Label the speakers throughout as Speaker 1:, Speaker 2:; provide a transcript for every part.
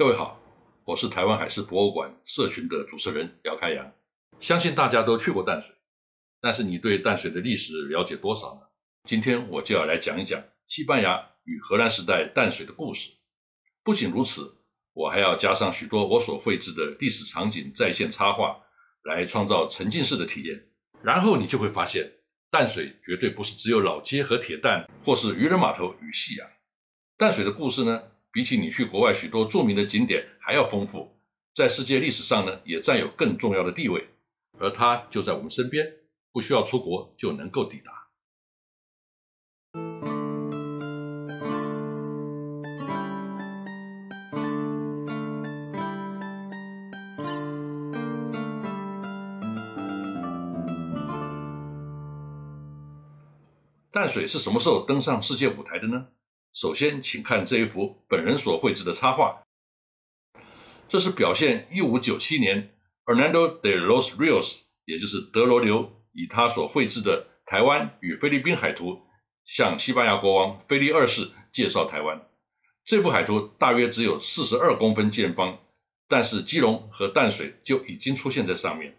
Speaker 1: 各位好，我是台湾海事博物馆社群的主持人姚开阳。相信大家都去过淡水，但是你对淡水的历史了解多少呢？今天我就要来讲一讲西班牙与荷兰时代淡水的故事。不仅如此，我还要加上许多我所绘制的历史场景在线插画，来创造沉浸式的体验。然后你就会发现，淡水绝对不是只有老街和铁蛋，或是渔人码头与夕阳。淡水的故事呢，比起你去国外许多著名的景点还要丰富，在世界历史上呢，也占有更重要的地位。而它就在我们身边，不需要出国就能够抵达。淡水是什么时候登上世界舞台的呢？首先，请看这一幅本人所绘制的插画，这是表现一五九七年 Hernando de los Rios，也就是德罗留，以他所绘制的台湾与菲律宾海图，向西班牙国王菲利二世介绍台湾。这幅海图大约只有四十二公分见方，但是基隆和淡水就已经出现在上面。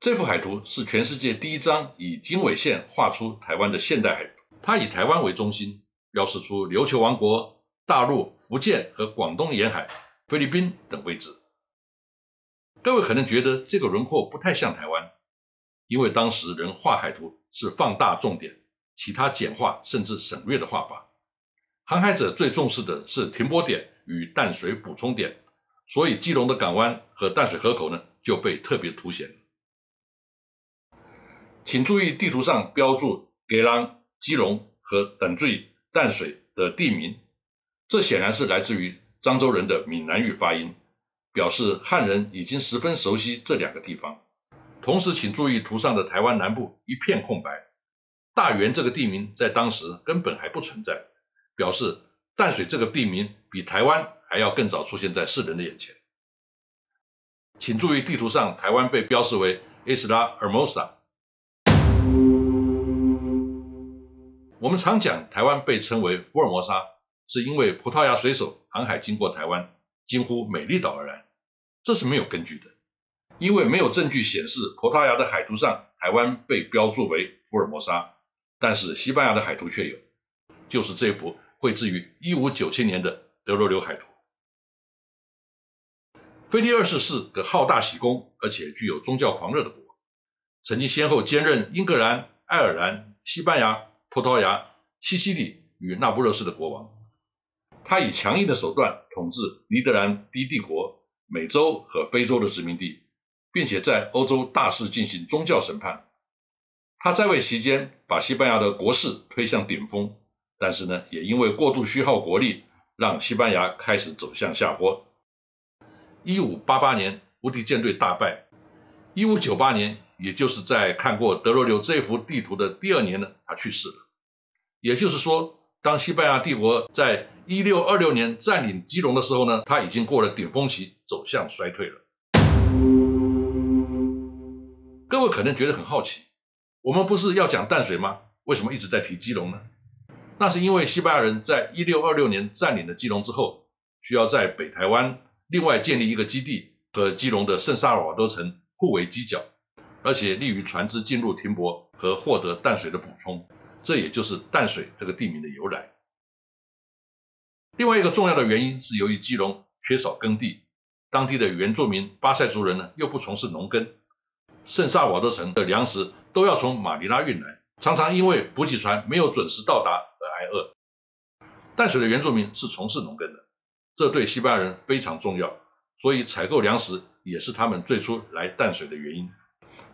Speaker 1: 这幅海图是全世界第一张以经纬线画出台湾的现代海图。它以台湾为中心，标示出琉球王国、大陆、福建和广东沿海、菲律宾等位置。各位可能觉得这个轮廓不太像台湾，因为当时人画海图是放大重点，其他简化甚至省略的画法。航海者最重视的是停泊点与淡水补充点，所以基隆的港湾和淡水河口呢就被特别凸显。请注意地图上标注给朗、基隆和等最淡水的地名，这显然是来自于漳州人的闽南语发音，表示汉人已经十分熟悉这两个地方。同时，请注意图上的台湾南部一片空白，大园这个地名在当时根本还不存在，表示淡水这个地名比台湾还要更早出现在世人的眼前。请注意地图上台湾被标示为 Isla Hermosa。我们常讲台湾被称为福尔摩沙，是因为葡萄牙水手航海经过台湾，惊呼美丽岛而来，这是没有根据的，因为没有证据显示葡萄牙的海图上台湾被标注为福尔摩沙，但是西班牙的海图却有，就是这幅绘制于一五九七年的德罗留海图。菲利二世是个好大喜功，而且具有宗教狂热的国，曾经先后兼任英格兰、爱尔兰、西班牙。葡萄牙、西西里与那不勒斯的国王，他以强硬的手段统治尼德兰低帝国、美洲和非洲的殖民地，并且在欧洲大肆进行宗教审判。他在位期间把西班牙的国势推向顶峰，但是呢，也因为过度虚耗国力，让西班牙开始走向下坡。一五八八年，无敌舰队大败。一五九八年。也就是在看过德罗留这幅地图的第二年呢，他去世了。也就是说，当西班牙帝国在一六二六年占领基隆的时候呢，他已经过了顶峰期，走向衰退了。各位可能觉得很好奇，我们不是要讲淡水吗？为什么一直在提基隆呢？那是因为西班牙人在一六二六年占领了基隆之后，需要在北台湾另外建立一个基地，和基隆的圣萨尔瓦多城互为犄角。而且利于船只进入停泊和获得淡水的补充，这也就是淡水这个地名的由来。另外一个重要的原因是，由于基隆缺少耕地，当地的原住民巴塞族人呢又不从事农耕，圣萨瓦多城的粮食都要从马尼拉运来，常常因为补给船没有准时到达而挨饿。淡水的原住民是从事农耕的，这对西班牙人非常重要，所以采购粮食也是他们最初来淡水的原因。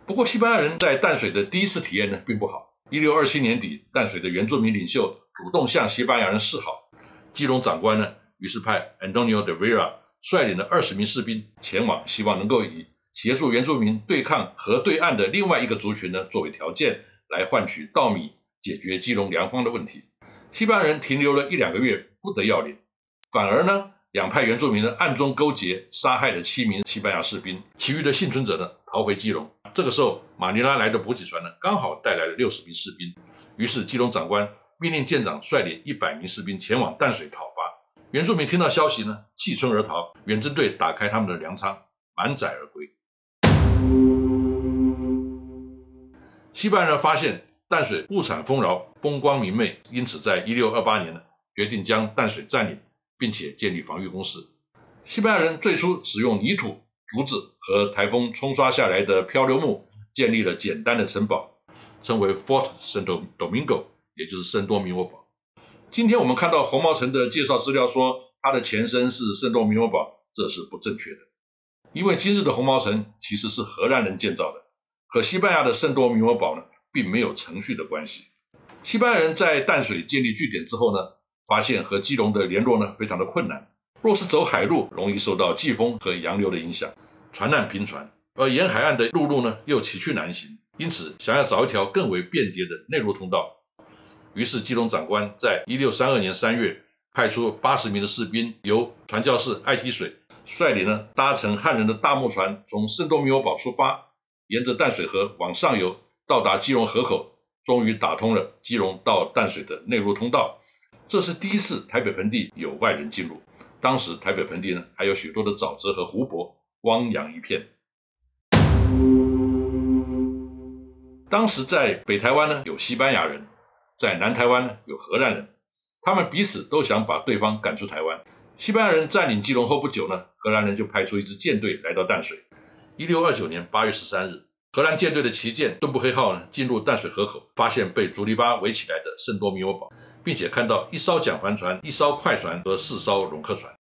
Speaker 1: 不过，西班牙人在淡水的第一次体验呢，并不好。一六二七年底，淡水的原住民领袖主动向西班牙人示好，基隆长官呢，于是派 Antonio de Vera 率领了二十名士兵前往，希望能够以协助原住民对抗河对岸的另外一个族群呢，作为条件，来换取稻米，解决基隆粮荒的问题。西班牙人停留了一两个月，不得要领，反而呢，两派原住民呢暗中勾结，杀害了七名西班牙士兵，其余的幸存者呢，逃回基隆。这个时候，马尼拉来的补给船呢，刚好带来了六十名士兵。于是，基隆长官命令舰长率领一百名士兵前往淡水讨伐。原住民听到消息呢，弃村而逃。远征队打开他们的粮仓，满载而归。西班牙人发现淡水物产丰饶、风光明媚，因此在1628年呢，决定将淡水占领，并且建立防御工事。西班牙人最初使用泥土、竹子和台风冲刷下来的漂流木，建立了简单的城堡，称为 Fort Santo Domingo，也就是圣多明戈堡。今天我们看到红毛城的介绍资料说，它的前身是圣多明戈堡，这是不正确的，因为今日的红毛城其实是荷兰人建造的，和西班牙的圣多明戈堡呢，并没有程序的关系。西班牙人在淡水建立据点之后呢，发现和基隆的联络呢非常的困难。若是走海路，容易受到季风和洋流的影响，船难频传；而沿海岸的陆路呢，又崎岖难行，因此想要找一条更为便捷的内陆通道。于是基隆长官在一六三二年三月，派出八十名的士兵，由传教士艾基水率领呢，搭乘汉人的大木船，从圣多米欧堡出发，沿着淡水河往上游，到达基隆河口，终于打通了基隆到淡水的内陆通道。这是第一次台北盆地有外人进入。当时台北盆地呢，还有许多的沼泽和湖泊，汪洋一片。当时在北台湾呢，有西班牙人；在南台湾呢，有荷兰人。他们彼此都想把对方赶出台湾。西班牙人占领基隆后不久呢，荷兰人就派出一支舰队来到淡水。一六二九年八月十三日，荷兰舰队的旗舰“顿布黑号”呢，进入淡水河口，发现被竹篱笆围起来的圣多米欧堡。并且看到一艘桨帆船、一艘快船和四艘龙客船。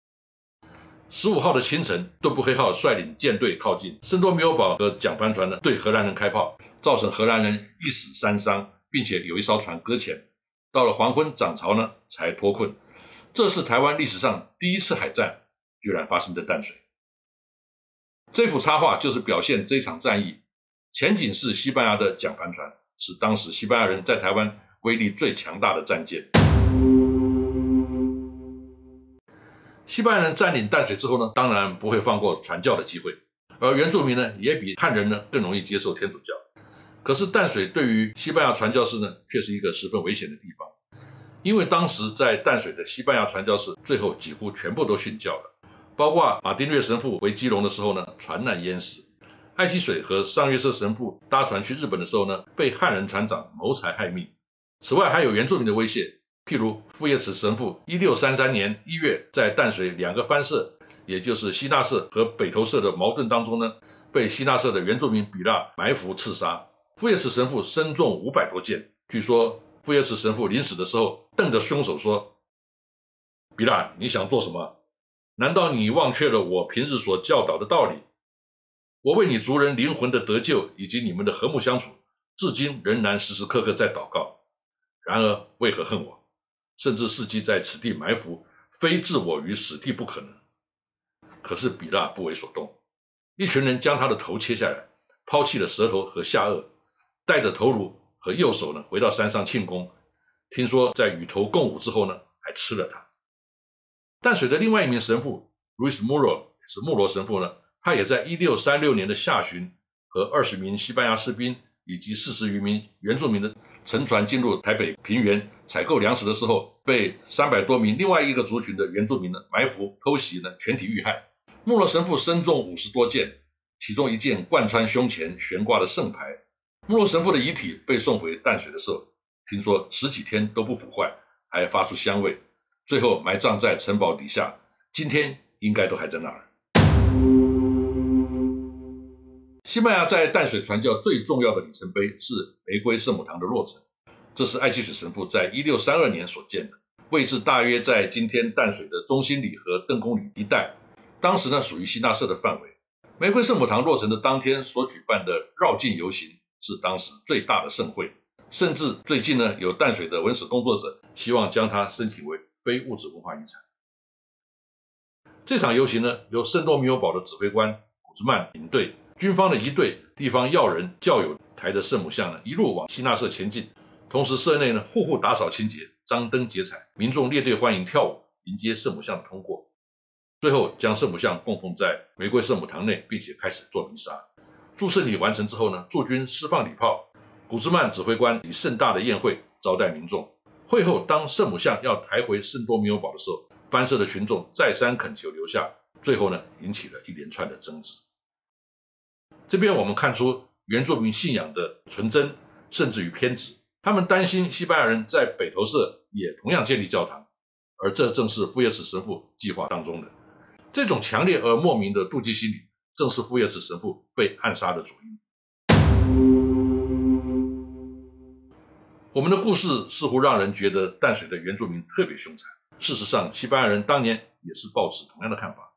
Speaker 1: 十五号的清晨，杜布黑号率领舰队靠近圣多米欧堡和桨帆船呢，对荷兰人开炮，造成荷兰人一死三伤，并且有一艘船搁浅。到了黄昏涨潮呢，才脱困。这是台湾历史上第一次海战，居然发生在淡水。这幅插画就是表现这场战役。前景是西班牙的桨帆船，是当时西班牙人在台湾。威力最强大的战舰。西班牙人占领淡水之后呢，当然不会放过传教的机会，而原住民呢，也比汉人呢更容易接受天主教。可是淡水对于西班牙传教士呢，却是一个十分危险的地方，因为当时在淡水的西班牙传教士最后几乎全部都殉教了，包括马丁略神父回基隆的时候呢，船难淹死；爱希水和上月社神父搭船去日本的时候呢，被汉人船长谋财害命。此外，还有原住民的威胁，譬如傅叶慈神父一六三三年一月在淡水两个藩社，也就是西纳社和北投社的矛盾当中呢，被西纳社的原住民比拉埋伏刺杀。傅叶慈神父身中五百多箭。据说傅叶慈神父临死的时候，瞪着凶手说：“比拉，你想做什么？难道你忘却了我平日所教导的道理？我为你族人灵魂的得救以及你们的和睦相处，至今仍然时时刻刻在祷告。”然而，为何恨我？甚至伺机在此地埋伏，非置我于死地不可能。可是比拉不为所动，一群人将他的头切下来，抛弃了舌头和下颚，带着头颅和右手呢，回到山上庆功。听说在与头共舞之后呢，还吃了他。淡水的另外一名神父 Luis Muro 是穆罗神父呢，他也在一六三六年的下旬，和二十名西班牙士兵以及四十余名原住民的。乘船进入台北平原采购粮食的时候，被三百多名另外一个族群的原住民呢埋伏偷袭呢，全体遇害。穆罗神父身中五十多箭，其中一箭贯穿胸前，悬挂了圣牌。穆罗神父的遗体被送回淡水的时候，听说十几天都不腐坏，还发出香味。最后埋葬在城堡底下，今天应该都还在那儿。西班牙在淡水传教最重要的里程碑是玫瑰圣母堂的落成，这是爱基水神父在一六三二年所建的，位置大约在今天淡水的中心里和邓公里一带，当时呢属于希纳社的范围。玫瑰圣母堂落成的当天所举办的绕境游行是当时最大的盛会，甚至最近呢有淡水的文史工作者希望将它申请为非物质文化遗产。这场游行呢由圣多米欧堡的指挥官古兹曼领队。军方的一队地方要人教友抬着圣母像呢，一路往希纳社前进。同时，社内呢户户打扫清洁，张灯结彩，民众列队欢迎跳舞，迎接圣母像的通过。最后，将圣母像供奉在玫瑰圣母堂内，并且开始做弥撒。祝圣礼完成之后呢，驻军释放礼炮，古兹曼指挥官以盛大的宴会招待民众。会后，当圣母像要抬回圣多米欧堡的时候，翻社的群众再三恳求留下，最后呢，引起了一连串的争执。这边我们看出原住民信仰的纯真，甚至于偏执。他们担心西班牙人在北投社也同样建立教堂，而这正是富耶茨神父计划当中的。这种强烈而莫名的妒忌心理，正是富耶茨神父被暗杀的主因。我们的故事似乎让人觉得淡水的原住民特别凶残。事实上，西班牙人当年也是抱持同样的看法。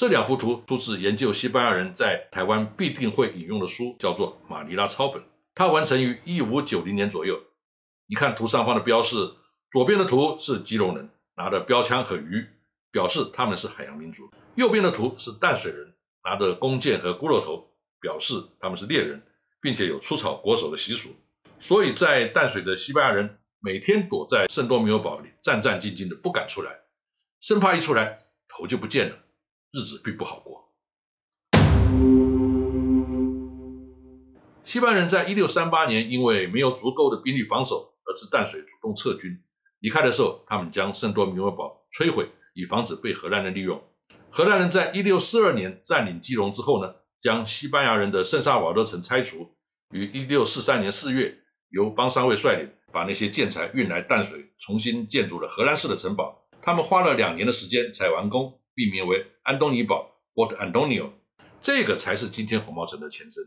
Speaker 1: 这两幅图出自研究西班牙人在台湾必定会引用的书，叫做《马尼拉抄本》，它完成于一五九零年左右。你看图上方的标示，左边的图是基隆人拿着标枪和鱼，表示他们是海洋民族；右边的图是淡水人拿着弓箭和骷髅头，表示他们是猎人，并且有出草国手的习俗。所以在淡水的西班牙人每天躲在圣多米欧堡里，战战兢兢的不敢出来，生怕一出来头就不见了，日子并不好过。西班牙人在一六三八年因为没有足够的兵力防守，而自淡水主动撤军。离开的时候，他们将圣多米欧堡摧毁，以防止被荷兰人利用。荷兰人在一六四二年占领基隆之后呢，将西班牙人的圣萨瓦多城拆除，于一六四三年四月。由邦商卫率领，把那些建材运来淡水，重新建筑了荷兰式的城堡。他们花了两年的时间才完工，命名为安东尼堡 （Fort Antonio）。这个才是今天红毛城的前身。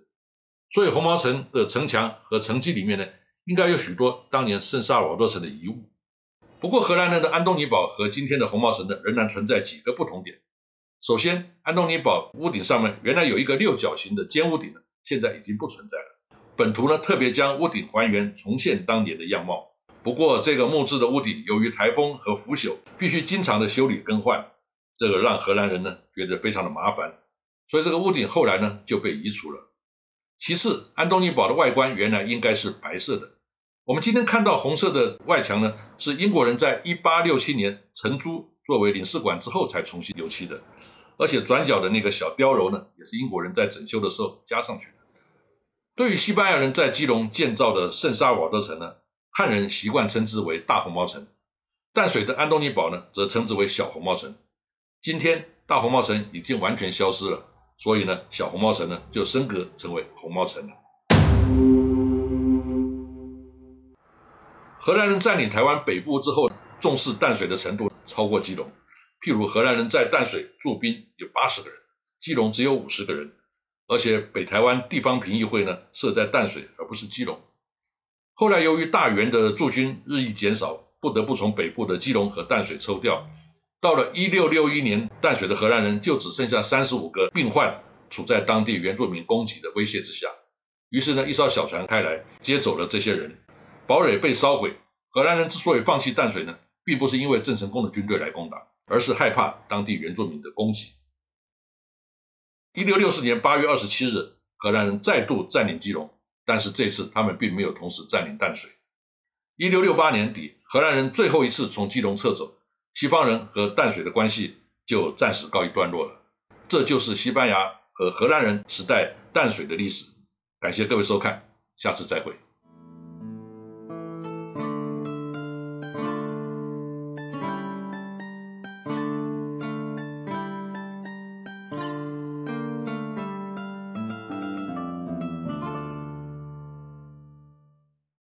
Speaker 1: 所以红毛城的城墙和城基里面呢，应该有许多当年圣萨尔瓦多城的遗物。不过，荷兰人的安东尼堡和今天的红毛城呢，仍然存在几个不同点。首先，安东尼堡屋顶上面原来有一个六角形的尖屋顶呢，现在已经不存在了。本图呢特别将屋顶还原，重现当年的样貌。不过这个木质的屋顶由于台风和腐朽，必须经常的修理更换，这个让荷兰人呢觉得非常的麻烦，所以这个屋顶后来呢就被移除了。其次，安东尼堡的外观原来应该是白色的，我们今天看到红色的外墙呢，是英国人在一八六七年承租作为领事馆之后才重新油漆的，而且转角的那个小碉楼呢，也是英国人在整修的时候加上去的。对于西班牙人在基隆建造的圣沙瓦德城呢，汉人习惯称之为大红毛城；淡水的安东尼堡呢，则称之为小红毛城。今天大红毛城已经完全消失了，所以呢，小红毛城呢就升格成为红毛城了。荷兰人占领台湾北部之后，重视淡水的程度超过基隆。譬如荷兰人在淡水驻兵有八十个人，基隆只有五十个人。而且北台湾地方评议会呢设在淡水，而不是基隆。后来由于大元的驻军日益减少，不得不从北部的基隆和淡水抽调。到了一六六一年，淡水的荷兰人就只剩下三十五个病患，处在当地原住民攻击的威胁之下。于是呢，一艘小船开来接走了这些人，堡垒被烧毁。荷兰人之所以放弃淡水呢，并不是因为郑成功的军队来攻打，而是害怕当地原住民的攻击。一六六四年八月二十七日，荷兰人再度占领基隆，但是这次他们并没有同时占领淡水。一六六八年底，荷兰人最后一次从基隆撤走，西方人和淡水的关系就暂时告一段落了。这就是西班牙和荷兰人时代淡水的历史。感谢各位收看，下次再会。